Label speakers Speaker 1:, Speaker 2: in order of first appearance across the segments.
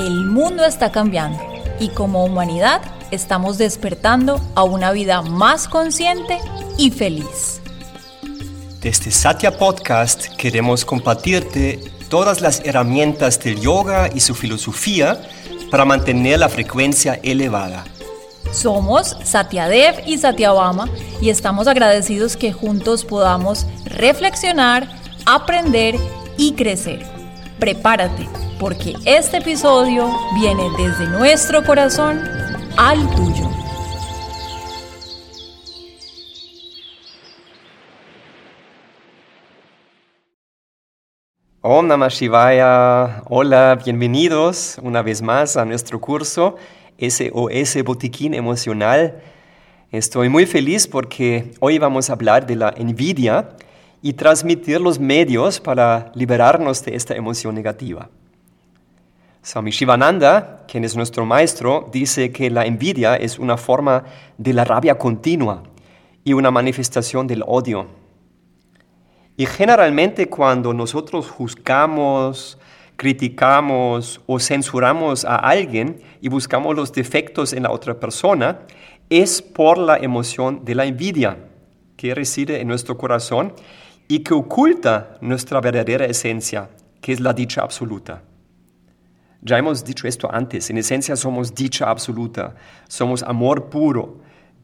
Speaker 1: El mundo está cambiando y como humanidad estamos despertando a una vida más consciente y feliz.
Speaker 2: Desde Satya Podcast queremos compartirte todas las herramientas del yoga y su filosofía para mantener la frecuencia elevada.
Speaker 1: Somos Satyadev y Satyabama y estamos agradecidos que juntos podamos reflexionar, aprender y crecer. Prepárate porque este episodio viene desde nuestro corazón al tuyo.
Speaker 2: Om Namah Shivaya. Hola, bienvenidos una vez más a nuestro curso SOS Botiquín Emocional. Estoy muy feliz porque hoy vamos a hablar de la envidia y transmitir los medios para liberarnos de esta emoción negativa. Swami Shivananda, quien es nuestro maestro, dice que la envidia es una forma de la rabia continua y una manifestación del odio. Y generalmente cuando nosotros juzgamos, criticamos o censuramos a alguien y buscamos los defectos en la otra persona, es por la emoción de la envidia que reside en nuestro corazón y que oculta nuestra verdadera esencia, que es la dicha absoluta. Ya hemos dicho esto antes, en esencia somos dicha absoluta, somos amor puro,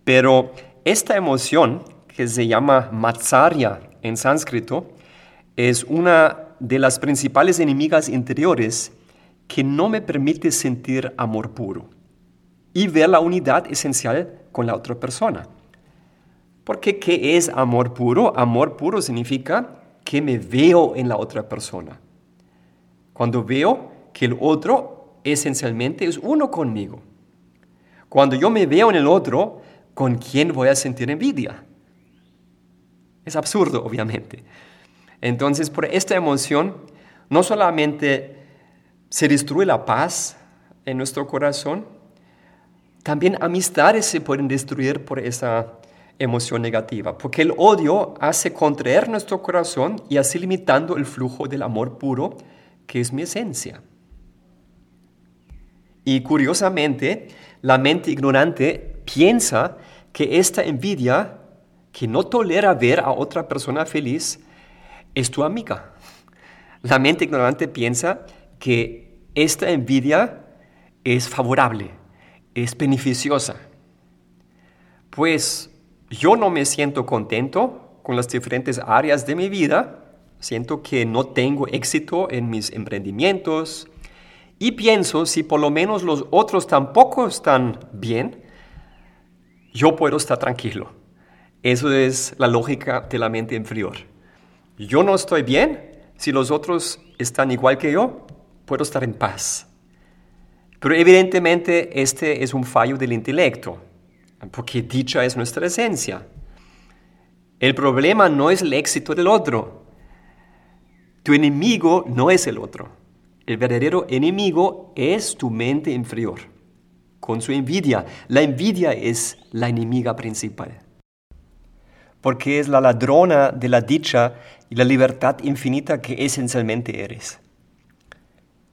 Speaker 2: pero esta emoción que se llama matsarya en sánscrito es una de las principales enemigas interiores que no me permite sentir amor puro y ver la unidad esencial con la otra persona. Porque ¿qué es amor puro? Amor puro significa que me veo en la otra persona. Cuando veo que el otro esencialmente es uno conmigo. Cuando yo me veo en el otro, ¿con quién voy a sentir envidia? Es absurdo, obviamente. Entonces, por esta emoción, no solamente se destruye la paz en nuestro corazón, también amistades se pueden destruir por esa emoción negativa, porque el odio hace contraer nuestro corazón y así limitando el flujo del amor puro, que es mi esencia. Y curiosamente, la mente ignorante piensa que esta envidia, que no tolera ver a otra persona feliz, es tu amiga. La mente ignorante piensa que esta envidia es favorable, es beneficiosa. Pues yo no me siento contento con las diferentes áreas de mi vida, siento que no tengo éxito en mis emprendimientos, y pienso, si por lo menos los otros tampoco están bien, yo puedo estar tranquilo. Eso es la lógica de la mente inferior. Yo no estoy bien, si los otros están igual que yo, puedo estar en paz. Pero evidentemente este es un fallo del intelecto, porque dicha es nuestra esencia. El problema no es el éxito del otro. Tu enemigo no es el otro. El verdadero enemigo es tu mente inferior, con su envidia. La envidia es la enemiga principal, porque es la ladrona de la dicha y la libertad infinita que esencialmente eres.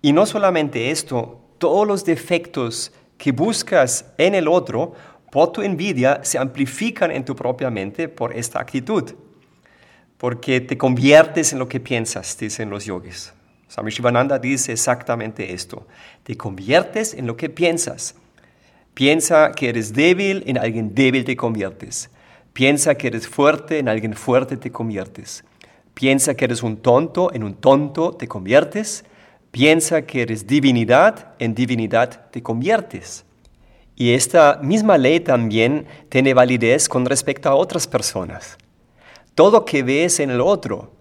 Speaker 2: Y no solamente esto, todos los defectos que buscas en el otro por tu envidia se amplifican en tu propia mente por esta actitud, porque te conviertes en lo que piensas, dicen los yogis. Swami Shivananda dice exactamente esto. Te conviertes en lo que piensas. Piensa que eres débil, en alguien débil te conviertes. Piensa que eres fuerte, en alguien fuerte te conviertes. Piensa que eres un tonto, en un tonto te conviertes. Piensa que eres divinidad, en divinidad te conviertes. Y esta misma ley también tiene validez con respecto a otras personas. Todo que ves en el otro,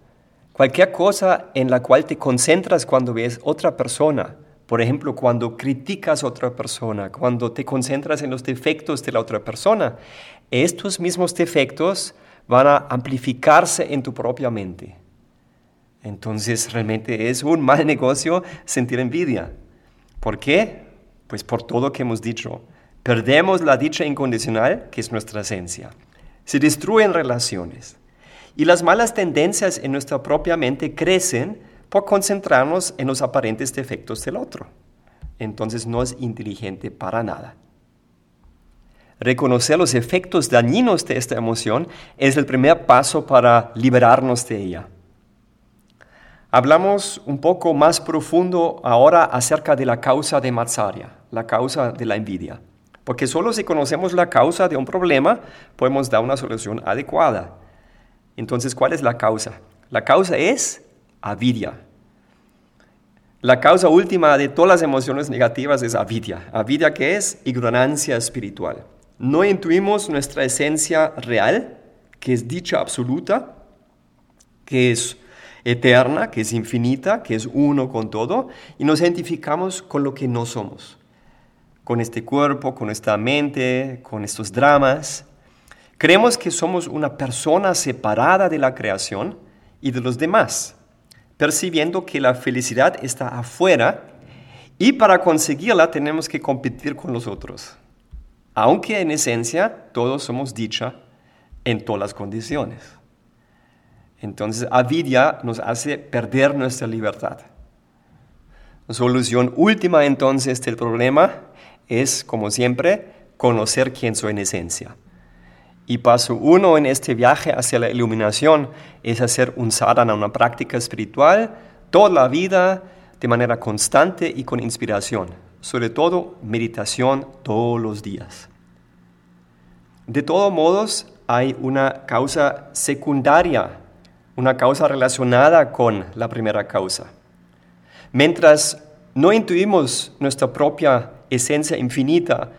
Speaker 2: Cualquier cosa en la cual te concentras cuando ves otra persona, por ejemplo, cuando criticas a otra persona, cuando te concentras en los defectos de la otra persona, estos mismos defectos van a amplificarse en tu propia mente. Entonces realmente es un mal negocio sentir envidia. ¿Por qué? Pues por todo lo que hemos dicho. Perdemos la dicha incondicional, que es nuestra esencia. Se destruyen relaciones. Y las malas tendencias en nuestra propia mente crecen por concentrarnos en los aparentes defectos del otro. entonces no es inteligente para nada. Reconocer los efectos dañinos de esta emoción es el primer paso para liberarnos de ella. Hablamos un poco más profundo ahora acerca de la causa de Matsaria, la causa de la envidia. Porque solo si conocemos la causa de un problema podemos dar una solución adecuada. Entonces, ¿cuál es la causa? La causa es avidia. La causa última de todas las emociones negativas es avidia. Avidia que es ignorancia espiritual. No intuimos nuestra esencia real, que es dicha absoluta, que es eterna, que es infinita, que es uno con todo, y nos identificamos con lo que no somos, con este cuerpo, con esta mente, con estos dramas. Creemos que somos una persona separada de la creación y de los demás, percibiendo que la felicidad está afuera y para conseguirla tenemos que competir con los otros, aunque en esencia todos somos dicha en todas las condiciones. Entonces, avidia nos hace perder nuestra libertad. La solución última entonces del problema es, como siempre, conocer quién soy en esencia. Y paso uno en este viaje hacia la iluminación es hacer un sadhana, una práctica espiritual, toda la vida, de manera constante y con inspiración. Sobre todo, meditación todos los días. De todos modos, hay una causa secundaria una causa relacionada con la primera causa. Mientras no intuimos nuestra propia esencia infinita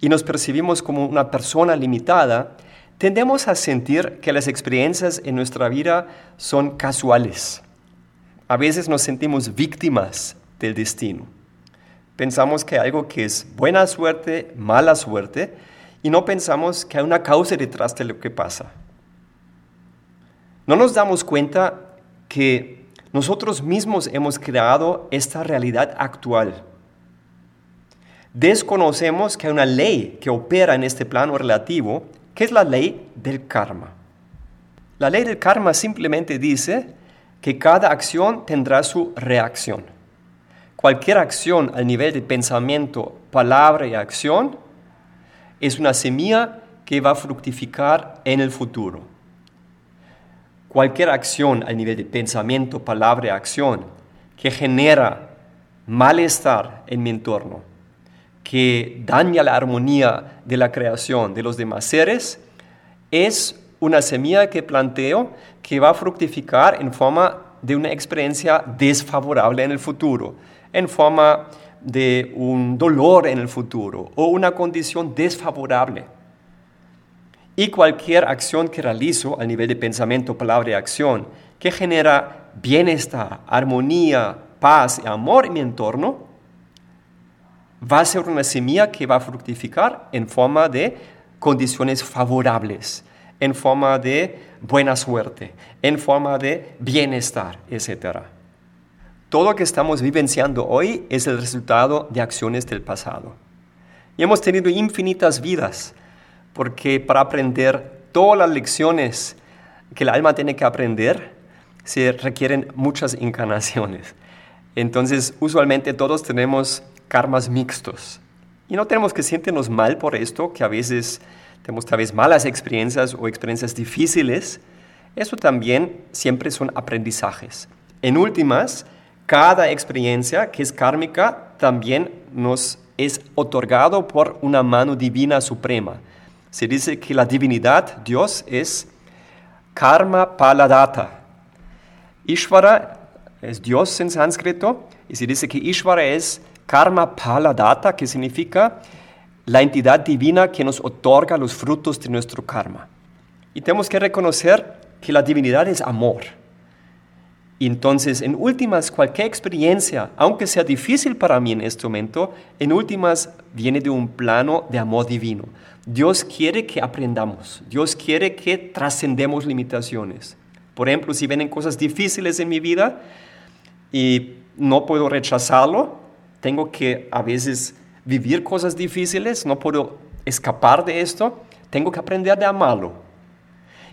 Speaker 2: y nos percibimos como una persona limitada, tendemos a sentir que las experiencias en nuestra vida son casuales. A veces nos sentimos víctimas del destino. Pensamos que hay algo que es buena suerte, mala suerte, y no pensamos que hay una causa detrás de lo que pasa. No nos damos cuenta que nosotros mismos hemos creado esta realidad actual. Desconocemos que hay una ley que opera en este plano relativo, que es la ley del karma. La ley del karma simplemente dice que cada acción tendrá su reacción. Cualquier acción al nivel de pensamiento, palabra y acción es una semilla que va a fructificar en el futuro. Cualquier acción a nivel de pensamiento, palabra y acción que genera malestar en mi entorno, que daña la armonía de la creación de los demás seres, es una semilla que planteo que va a fructificar en forma de una experiencia desfavorable en el futuro, en forma de un dolor en el futuro o una condición desfavorable. Y cualquier acción que realizo a nivel de pensamiento, palabra y acción que genera bienestar, armonía, paz y amor en mi entorno, va a ser una semilla que va a fructificar en forma de condiciones favorables, en forma de buena suerte, en forma de bienestar, etc. Todo lo que estamos vivenciando hoy es el resultado de acciones del pasado. Y hemos tenido infinitas vidas porque para aprender todas las lecciones que el alma tiene que aprender, se requieren muchas encarnaciones. Entonces, usualmente todos tenemos karmas mixtos. Y no tenemos que sentirnos mal por esto, que a veces tenemos tal vez malas experiencias o experiencias difíciles. Eso también siempre son aprendizajes. En últimas, cada experiencia que es kármica también nos es otorgado por una mano divina suprema se dice que la divinidad, Dios, es karma paladata. Ishvara es Dios en sánscrito y se dice que Ishvara es karma paladata, que significa la entidad divina que nos otorga los frutos de nuestro karma. Y tenemos que reconocer que la divinidad es amor. Y entonces, en últimas, cualquier experiencia, aunque sea difícil para mí en este momento, en últimas viene de un plano de amor divino. Dios quiere que aprendamos, Dios quiere que trascendemos limitaciones. Por ejemplo, si vienen cosas difíciles en mi vida y no puedo rechazarlo, tengo que a veces vivir cosas difíciles, no puedo escapar de esto, tengo que aprender de amarlo.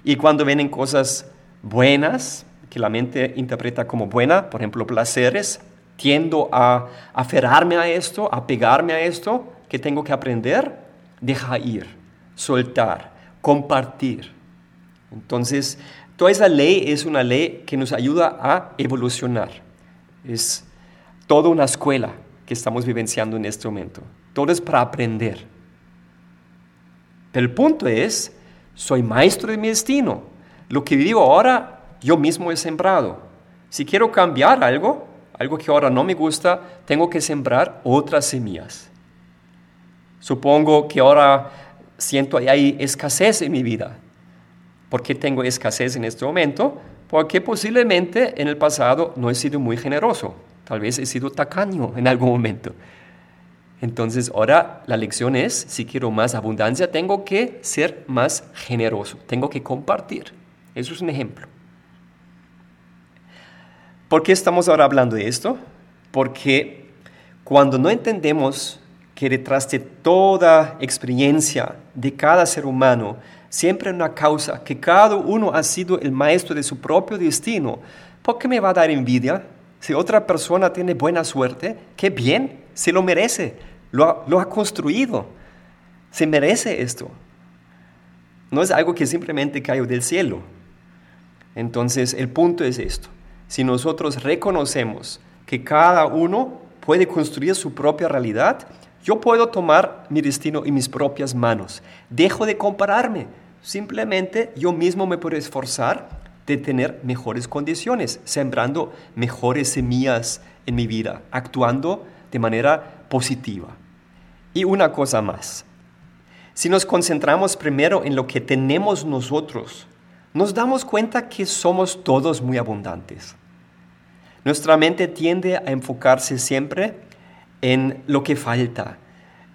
Speaker 2: Y cuando vienen cosas buenas, que la mente interpreta como buena, por ejemplo, placeres, tiendo a aferrarme a esto, a pegarme a esto, que tengo que aprender? Deja ir, soltar, compartir. Entonces, toda esa ley es una ley que nos ayuda a evolucionar. Es toda una escuela que estamos vivenciando en este momento. Todo es para aprender. Pero el punto es, soy maestro de mi destino. Lo que vivo ahora, yo mismo he sembrado. Si quiero cambiar algo, algo que ahora no me gusta, tengo que sembrar otras semillas. Supongo que ahora siento que hay escasez en mi vida. ¿Por qué tengo escasez en este momento? Porque posiblemente en el pasado no he sido muy generoso. Tal vez he sido tacaño en algún momento. Entonces ahora la lección es, si quiero más abundancia, tengo que ser más generoso, tengo que compartir. Eso es un ejemplo. ¿Por qué estamos ahora hablando de esto? Porque cuando no entendemos que detrás de toda experiencia de cada ser humano siempre hay una causa, que cada uno ha sido el maestro de su propio destino, ¿por qué me va a dar envidia? Si otra persona tiene buena suerte, qué bien, se lo merece, lo ha, construido, se merece esto. No es algo que simplemente cayó del cielo. Entonces, el punto es esto. Si nosotros reconocemos que cada uno puede construir su propia realidad, yo puedo tomar mi destino en mis propias manos. Dejo de compararme. Simplemente yo mismo me puedo esforzar de tener mejores condiciones, sembrando mejores semillas en mi vida, actuando de manera positiva. Y una cosa más. Si nos concentramos primero en lo que tenemos nosotros, nos damos cuenta que somos todos muy abundantes. Nuestra mente tiende a enfocarse siempre en lo que falta,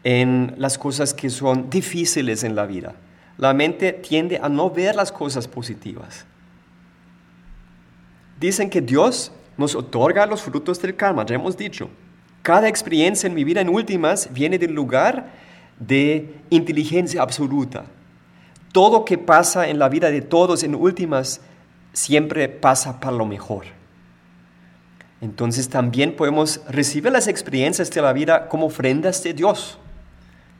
Speaker 2: en las cosas que son difíciles en la vida. La mente tiende a no ver las cosas positivas. Dicen que Dios nos otorga los frutos del karma, ya hemos dicho. Cada experiencia en mi vida en últimas viene del lugar de inteligencia absoluta. Todo que pasa en la vida de todos en últimas siempre pasa para lo mejor. Entonces también podemos recibir las experiencias de la vida como ofrendas de Dios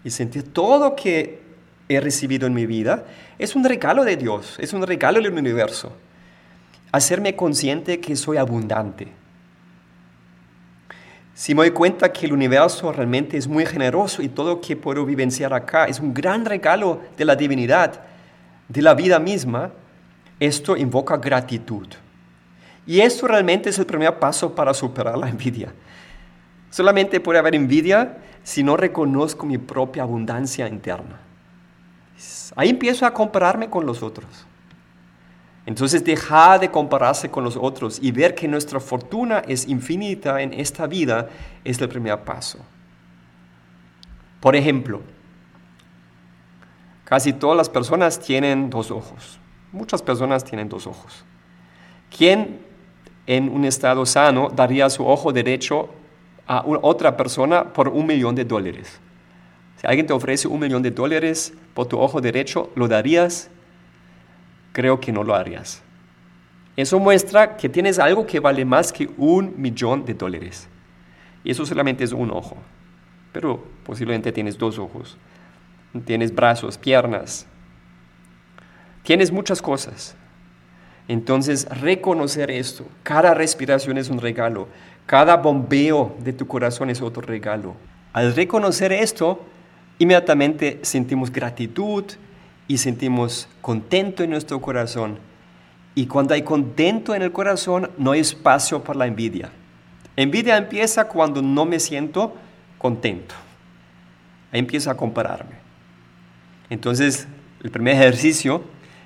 Speaker 2: y sentir todo que he recibido en mi vida es un regalo de Dios, es un regalo del universo hacerme consciente que soy abundante. Si me doy cuenta que el universo realmente es muy generoso y todo lo que puedo vivenciar acá es un gran regalo de la divinidad, de la vida misma, esto invoca gratitud. Y esto realmente es el primer paso para superar la envidia. Solamente puede haber envidia si no reconozco mi propia abundancia interna. Ahí empiezo a compararme con los otros. Entonces dejar de compararse con los otros y ver que nuestra fortuna es infinita en esta vida es el primer paso. Por ejemplo, casi todas las personas tienen dos ojos. Muchas personas tienen dos ojos. ¿Quién en un estado sano daría su ojo derecho a otra persona por un millón de dólares? Si alguien te ofrece un millón de dólares por tu ojo derecho, ¿lo darías? Creo que no lo harías. Eso muestra que tienes algo que vale más que un millón de dólares. Y eso solamente es un ojo. Pero posiblemente tienes dos ojos. Tienes brazos, piernas. Tienes muchas cosas. Entonces, reconocer esto. Cada respiración es un regalo. Cada bombeo de tu corazón es otro regalo. Al reconocer esto, inmediatamente sentimos gratitud, y sentimos contento en nuestro corazón. Y cuando hay contento en el corazón, no hay espacio para la envidia. Envidia empieza cuando no me siento contento. Ahí empieza a compararme. Entonces, el primer ejercicio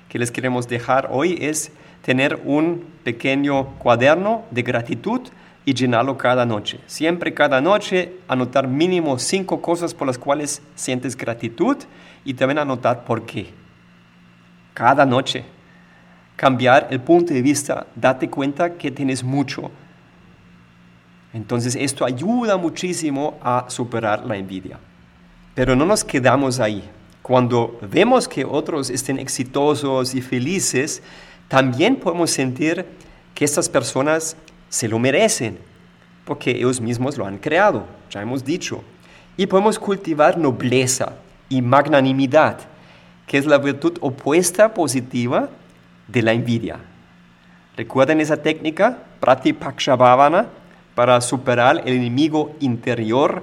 Speaker 2: que les queremos dejar hoy es tener un pequeño cuaderno de gratitud y llenarlo cada noche. Siempre cada noche anotar mínimo cinco cosas por las cuales sientes gratitud y también anotar por qué. Cada noche. Cambiar el punto de vista, date cuenta que tienes mucho. Entonces esto ayuda muchísimo a superar la envidia. Pero no nos quedamos ahí. Cuando vemos que otros estén exitosos y felices, también podemos sentir que estas personas se lo merecen. porque ellos mismos lo han creado, ya hemos dicho. Y podemos cultivar nobleza y magnanimidad, que es la virtud opuesta positiva de la envidia. ¿Recuerden esa técnica? Pratipakshavaana, para superar el enemigo interior,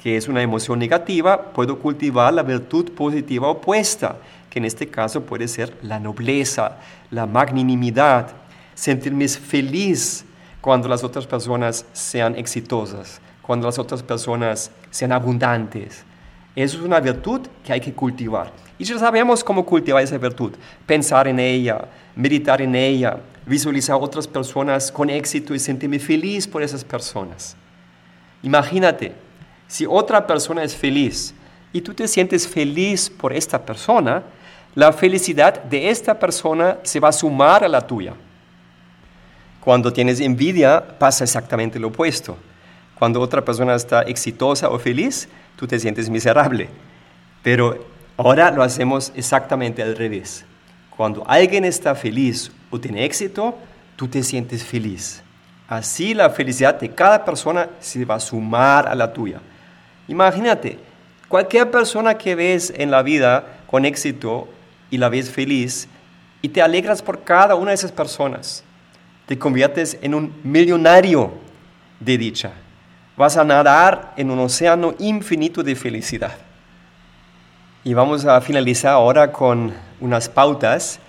Speaker 2: que es una emoción negativa, puedo cultivar la virtud positiva opuesta, que en este caso puede ser la nobleza, la magnanimidad, sentirme feliz cuando las otras personas sean exitosas, cuando las otras personas sean abundantes. Eso es una virtud que hay que cultivar. Y ya sabemos cómo cultivar esa virtud. Pensar en ella, meditar en ella, visualizar otras personas con éxito y sentirme feliz por esas personas. Imagínate, si otra persona es feliz y tú te sientes feliz por esta persona, la felicidad de esta persona se va a sumar a la tuya. Cuando tienes envidia pasa exactamente lo opuesto. Cuando otra persona está exitosa o feliz, tú te sientes miserable. Pero ahora lo hacemos exactamente al revés. Cuando alguien está feliz o tiene éxito, tú te sientes feliz. Así la felicidad de cada persona se va a sumar a la tuya. Imagínate, cualquier persona que ves en la vida con éxito y la ves feliz y te alegras por cada una de esas personas te conviertes en un millonario de dicha. Vas a nadar en un océano infinito de felicidad. Y vamos a finalizar ahora con unas pautas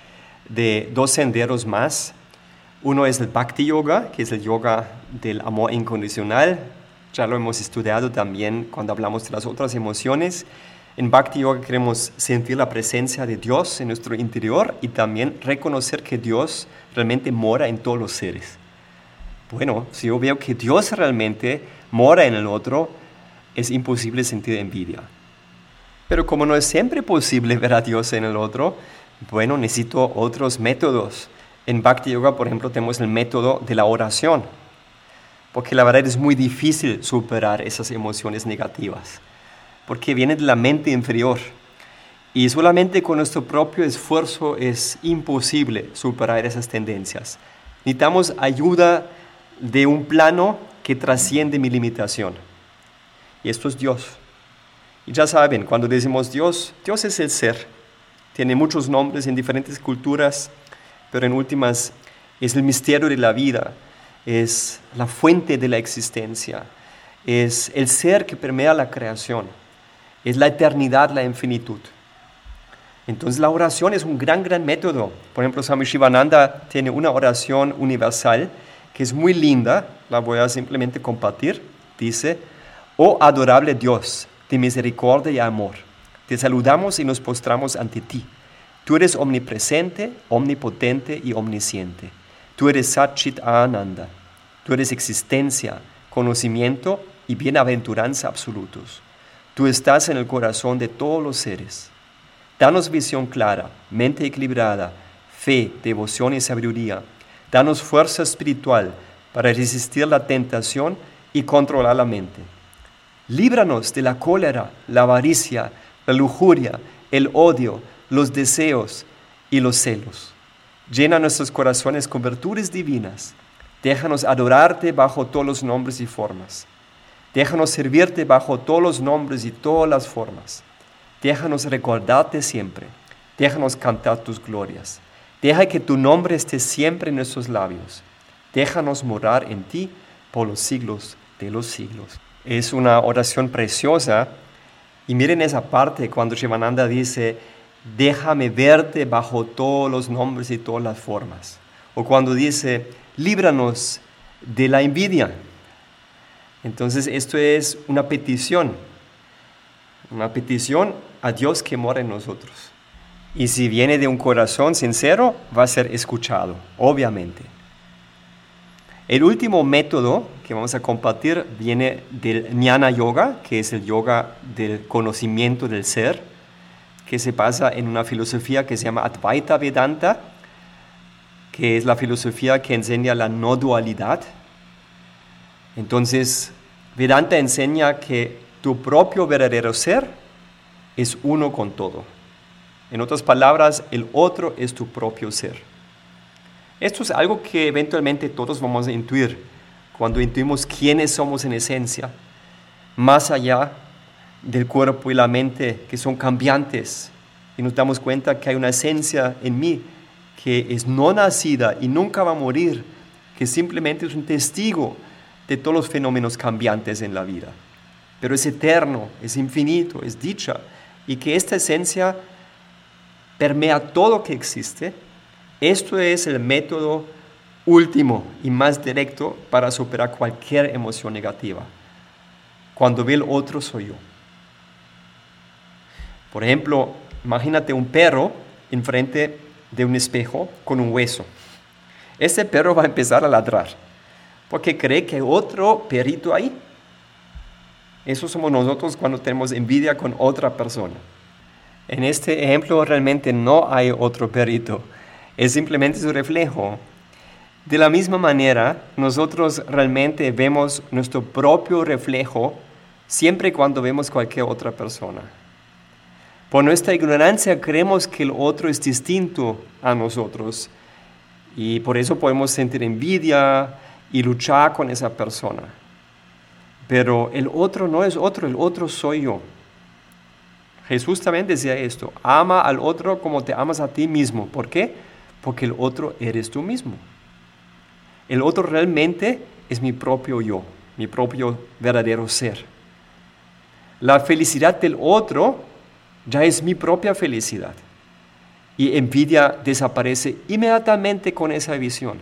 Speaker 2: de dos senderos más. Uno es el Bhakti Yoga, que es el yoga del amor incondicional. Ya lo hemos estudiado también cuando hablamos de las otras emociones. En Bhakti Yoga queremos sentir la presencia de Dios en nuestro interior y también reconocer que Dios realmente mora en todos los seres. Bueno, si yo veo que Dios realmente mora en el otro, es imposible sentir envidia. Pero como no es siempre posible ver a Dios en el otro, bueno, necesito otros métodos. En Bhakti Yoga, por ejemplo, tenemos el método de la oración, porque la verdad es muy difícil superar esas emociones negativas porque viene de la mente inferior. Y solamente con nuestro propio esfuerzo es imposible superar esas tendencias. Necesitamos ayuda de un plano que trasciende mi limitación. Y esto es Dios. Y ya saben, cuando decimos Dios, Dios es el ser. Tiene muchos nombres en diferentes culturas, pero en últimas es el misterio de la vida, es la fuente de la existencia, es el ser que permea la creación es la eternidad, la infinitud. Entonces la oración es un gran, gran método. Por ejemplo, Swami Shivananda tiene una oración universal que es muy linda, la voy a simplemente compartir. Dice, oh adorable Dios de misericordia y amor, te saludamos y nos postramos ante ti. Tú eres omnipresente, omnipotente y omnisciente. Tú eres Satchit Ananda. Tú eres existencia, conocimiento y bienaventuranza absolutos. Tú estás en el corazón de todos los seres. Danos visión clara, mente equilibrada, fe, devoción y sabiduría. Danos fuerza espiritual para resistir la tentación y controlar la mente. Líbranos de la cólera, la avaricia, la lujuria, el odio, los deseos y los celos. Llena nuestros corazones con virtudes divinas. Déjanos adorarte bajo todos los nombres y formas. Déjanos servirte bajo todos los nombres y todas las formas. Déjanos recordarte siempre. Déjanos cantar tus glorias. Deja que tu nombre esté siempre en nuestros labios. Déjanos morar en ti por los siglos de los siglos. Es una oración preciosa. Y miren esa parte cuando Shivananda dice, déjame verte bajo todos los nombres y todas las formas. O cuando dice, líbranos de la envidia. Entonces esto es una petición, una petición a Dios que mora en nosotros. Y si viene de un corazón sincero, va a ser escuchado, obviamente. El último método que vamos a compartir viene del Jnana Yoga, que es el yoga del conocimiento del ser, que se basa en una filosofía que se llama Advaita Vedanta, que es la filosofía que enseña la no dualidad, entonces, Vedanta enseña que tu propio verdadero ser es uno con todo. En otras palabras, el otro es tu propio ser. Esto es algo que eventualmente todos vamos a intuir cuando intuimos quiénes somos en esencia, más allá del cuerpo y la mente que son cambiantes, y nos damos cuenta que hay una esencia en mí que es no nacida y nunca va a morir, que simplemente es un testigo de todos los fenómenos cambiantes en la vida. Pero es eterno, es infinito, es dicha, y que esta esencia permea todo lo que existe. Esto es el método último y más directo para superar cualquier emoción negativa. Cuando ve el otro soy yo. Por ejemplo, imagínate un perro enfrente de un espejo con un hueso. Ese perro va a empezar a ladrar porque cree que hay otro perrito ahí. Eso somos nosotros cuando tenemos envidia con otra persona. En este ejemplo realmente no hay otro perrito, es simplemente su reflejo. De la misma manera, nosotros realmente vemos nuestro propio reflejo siempre cuando vemos cualquier otra persona. Por nuestra ignorancia creemos que el otro es distinto a nosotros y por eso podemos sentir envidia y luchar con esa persona. Pero el otro no es otro, el otro soy yo. Jesús también decía esto, ama al otro como te amas a ti mismo. ¿Por qué? Porque el otro eres tú mismo. El otro realmente es mi propio yo, mi propio verdadero ser. La felicidad del otro ya es mi propia felicidad. Y envidia desaparece inmediatamente con esa visión,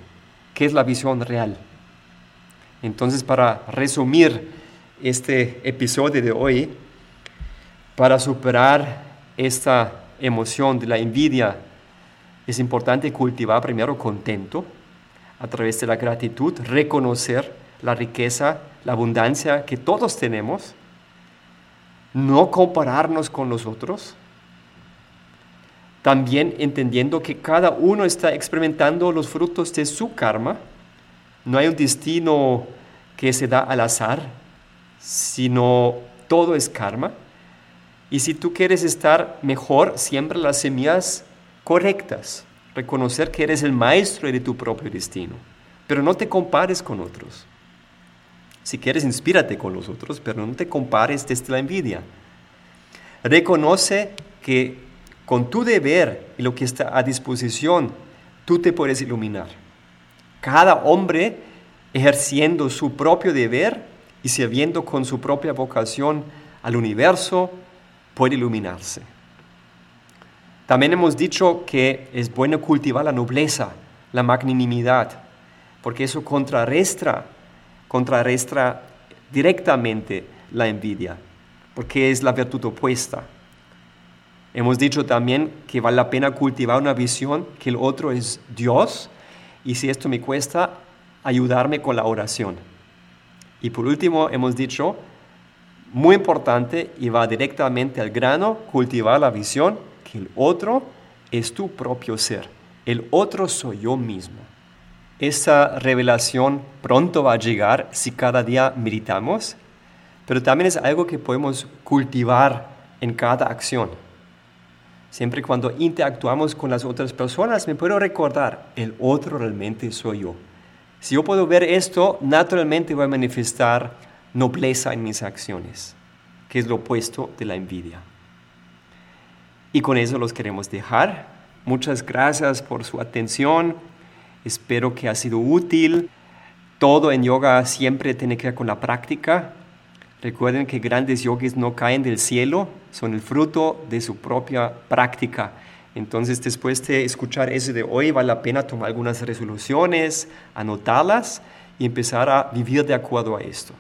Speaker 2: que es la visión real. Entonces, para resumir este episodio de hoy, para superar esta emoción de la envidia, es importante cultivar primero contento a través de la gratitud, reconocer la riqueza, la abundancia que todos tenemos, no compararnos con los otros, también entendiendo que cada uno está experimentando los frutos de su karma, no hay un destino que se da al azar, sino todo es karma. Y si tú quieres estar mejor, siembra las semillas correctas. Reconocer que eres el maestro de tu propio destino. Pero no te compares con otros. Si quieres, inspírate con los otros, pero no te compares desde la envidia. Reconoce que con tu deber y lo que está a disposición, tú te puedes iluminar. Cada hombre ejerciendo su propio deber y sirviendo con su propia vocación al universo, puede iluminarse. También hemos dicho que es bueno cultivar la nobleza, la magnanimidad, porque eso contrarresta directamente la envidia, porque es la virtud opuesta. Hemos dicho también que vale la pena cultivar una visión que el otro es Dios y si esto me cuesta, ayudarme con la oración. Y por último, hemos dicho, muy importante y va directamente al grano, cultivar la visión que el otro es tu propio ser. El otro soy yo mismo. Esa revelación pronto va a llegar si cada día meditamos, pero también es algo que podemos cultivar en cada acción. Siempre cuando interactuamos con las otras personas, me puedo recordar, el otro realmente soy yo. Si yo puedo ver esto, naturalmente voy a manifestar nobleza en mis acciones, que es lo opuesto de la envidia. Y con eso los queremos dejar. Muchas gracias por su atención. Espero que ha sido útil. Todo en yoga siempre tiene que ver con la práctica. Recuerden que grandes yogis no caen del cielo, son el fruto de su propia práctica. Entonces, después de escuchar eso de hoy, vale la pena tomar algunas resoluciones, anotarlas y empezar a vivir de acuerdo a esto.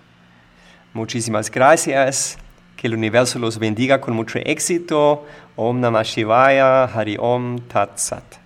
Speaker 2: Muchísimas gracias. Que el universo los bendiga con mucho éxito. Om Namah Shivaya, Hari Om Tat Sat.